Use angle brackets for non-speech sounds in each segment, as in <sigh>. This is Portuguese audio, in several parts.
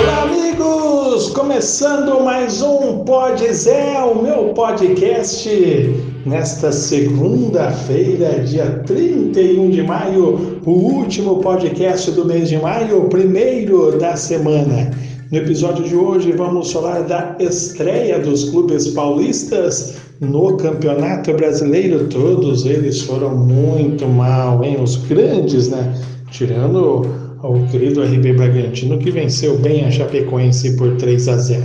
Olá, amigos! Começando mais um Pod Zé, o meu podcast, nesta segunda-feira, dia 31 de maio, o último podcast do mês de maio, o primeiro da semana. No episódio de hoje, vamos falar da estreia dos clubes paulistas no Campeonato Brasileiro. Todos eles foram muito mal, hein? Os grandes, né? Tirando ao querido RB Bragantino, que venceu bem a Chapecoense por 3 a 0.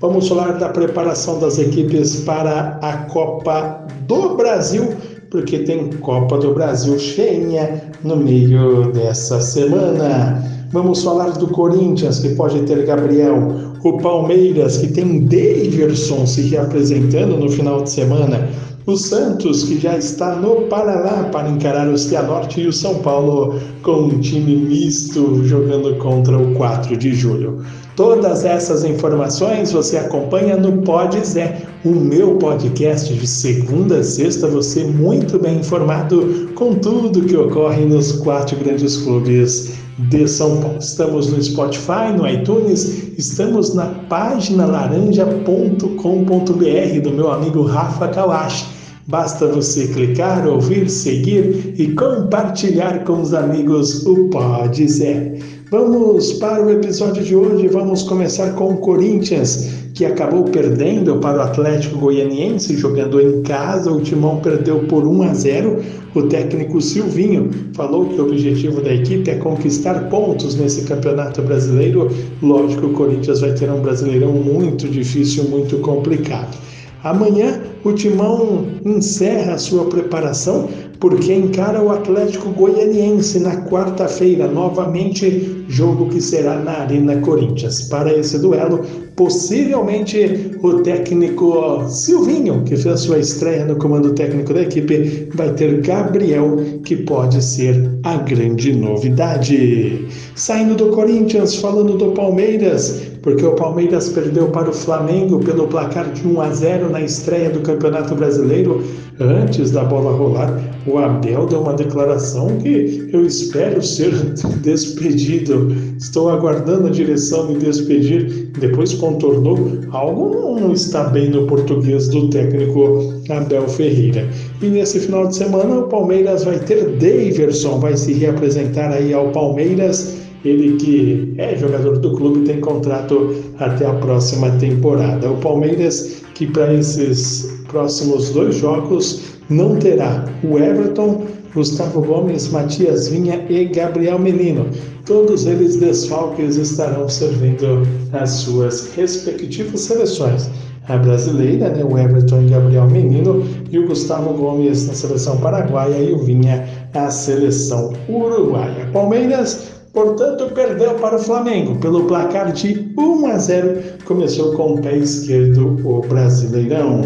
Vamos falar da preparação das equipes para a Copa do Brasil, porque tem Copa do Brasil cheinha no meio dessa semana. Vamos falar do Corinthians, que pode ter Gabriel, o Palmeiras, que tem Daverson se reapresentando no final de semana, o Santos, que já está no Paraná para encarar o Cianorte, e o São Paulo com um time misto jogando contra o 4 de julho. Todas essas informações você acompanha no Pod Zé, o meu podcast de segunda a sexta, você muito bem informado com tudo que ocorre nos quatro grandes clubes de São Paulo. Estamos no Spotify, no iTunes, estamos na página laranja.com.br do meu amigo Rafa Kawashi Basta você clicar, ouvir, seguir e compartilhar com os amigos o Pode Zé. Vamos para o episódio de hoje. Vamos começar com o Corinthians, que acabou perdendo para o Atlético Goianiense jogando em casa. O Timão perdeu por 1 a 0. O técnico Silvinho falou que o objetivo da equipe é conquistar pontos nesse campeonato brasileiro. Lógico, o Corinthians vai ter um brasileirão muito difícil, muito complicado. Amanhã o Timão encerra a sua preparação porque encara o Atlético Goianiense na quarta-feira, novamente jogo que será na Arena Corinthians. Para esse duelo, possivelmente o técnico Silvinho, que fez sua estreia no comando técnico da equipe, vai ter Gabriel, que pode ser a grande novidade. Saindo do Corinthians, falando do Palmeiras, porque o Palmeiras perdeu para o Flamengo pelo placar de 1 a 0 na estreia do Campeonato Brasileiro. Antes da bola rolar, o Abel deu uma declaração que eu espero ser <laughs> despedido. Estou aguardando a direção me despedir. Depois contornou. Algo não está bem no português do técnico Abel Ferreira. E nesse final de semana, o Palmeiras vai ter Daverson, vai se reapresentar aí ao Palmeiras ele que é jogador do clube tem contrato até a próxima temporada. O Palmeiras que para esses próximos dois jogos não terá o Everton, Gustavo Gomes, Matias Vinha e Gabriel Menino. Todos eles desfalques estarão servindo as suas respectivas seleções. A brasileira, né, o Everton e Gabriel Menino, e o Gustavo Gomes na seleção paraguaia e o Vinha a seleção uruguaia. Palmeiras Portanto, perdeu para o Flamengo pelo placar de 1 a 0. Começou com o pé esquerdo o Brasileirão.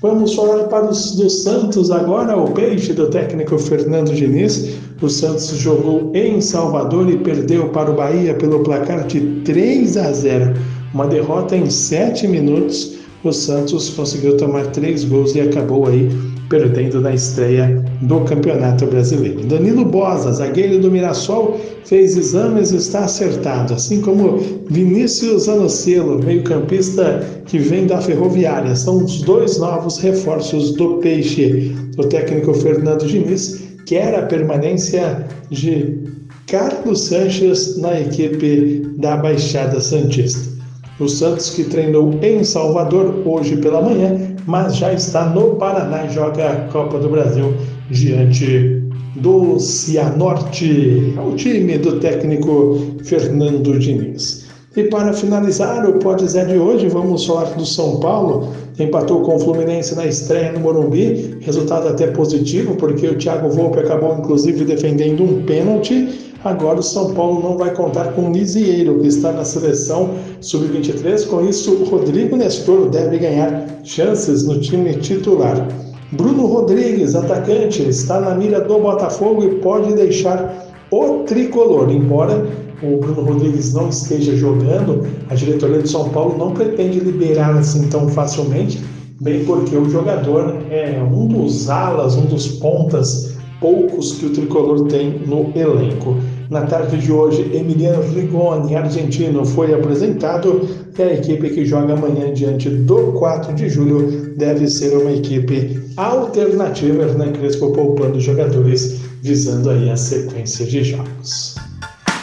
Vamos falar para os do Santos agora, o peixe do técnico Fernando Diniz. O Santos jogou em Salvador e perdeu para o Bahia pelo placar de 3 a 0. Uma derrota em 7 minutos. O Santos conseguiu tomar três gols e acabou aí perdendo na estreia do Campeonato Brasileiro. Danilo Bosa, zagueiro do Mirassol, fez exames e está acertado, assim como Vinícius Anocelo, meio-campista que vem da Ferroviária. São os dois novos reforços do Peixe. O técnico Fernando Diniz quer a permanência de Carlos Sanches na equipe da Baixada Santista. O Santos, que treinou em Salvador hoje pela manhã, mas já está no Paraná e joga a Copa do Brasil diante do Cianorte, o time do técnico Fernando Diniz. E para finalizar o Pode Zé de hoje, vamos falar do São Paulo. Empatou com o Fluminense na estreia no Morumbi, resultado até positivo, porque o Thiago Volpe acabou inclusive defendendo um pênalti Agora o São Paulo não vai contar com o Lisieiro, que está na seleção sub-23. Com isso, o Rodrigo Nestor deve ganhar chances no time titular. Bruno Rodrigues, atacante, está na mira do Botafogo e pode deixar o tricolor. Embora o Bruno Rodrigues não esteja jogando, a diretoria de São Paulo não pretende liberar assim tão facilmente, bem porque o jogador é um dos alas, um dos pontas poucos que o tricolor tem no elenco. Na tarde de hoje, Emiliano Rigoni, argentino, foi apresentado e a equipe que joga amanhã diante do 4 de julho deve ser uma equipe alternativa. Hernan Crespo poupando jogadores visando aí a sequência de jogos.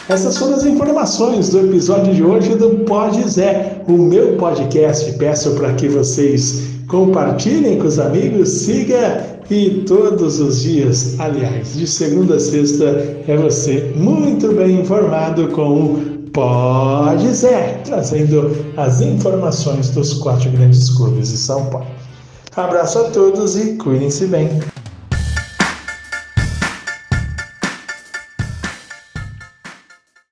Essas foram as informações do episódio de hoje do Pode Zé, o meu podcast. Peço para que vocês compartilhem com os amigos, siga e todos os dias, aliás, de segunda a sexta, é você muito bem informado com o Pode Zé, trazendo as informações dos quatro grandes clubes de São Paulo. Abraço a todos e cuidem-se bem.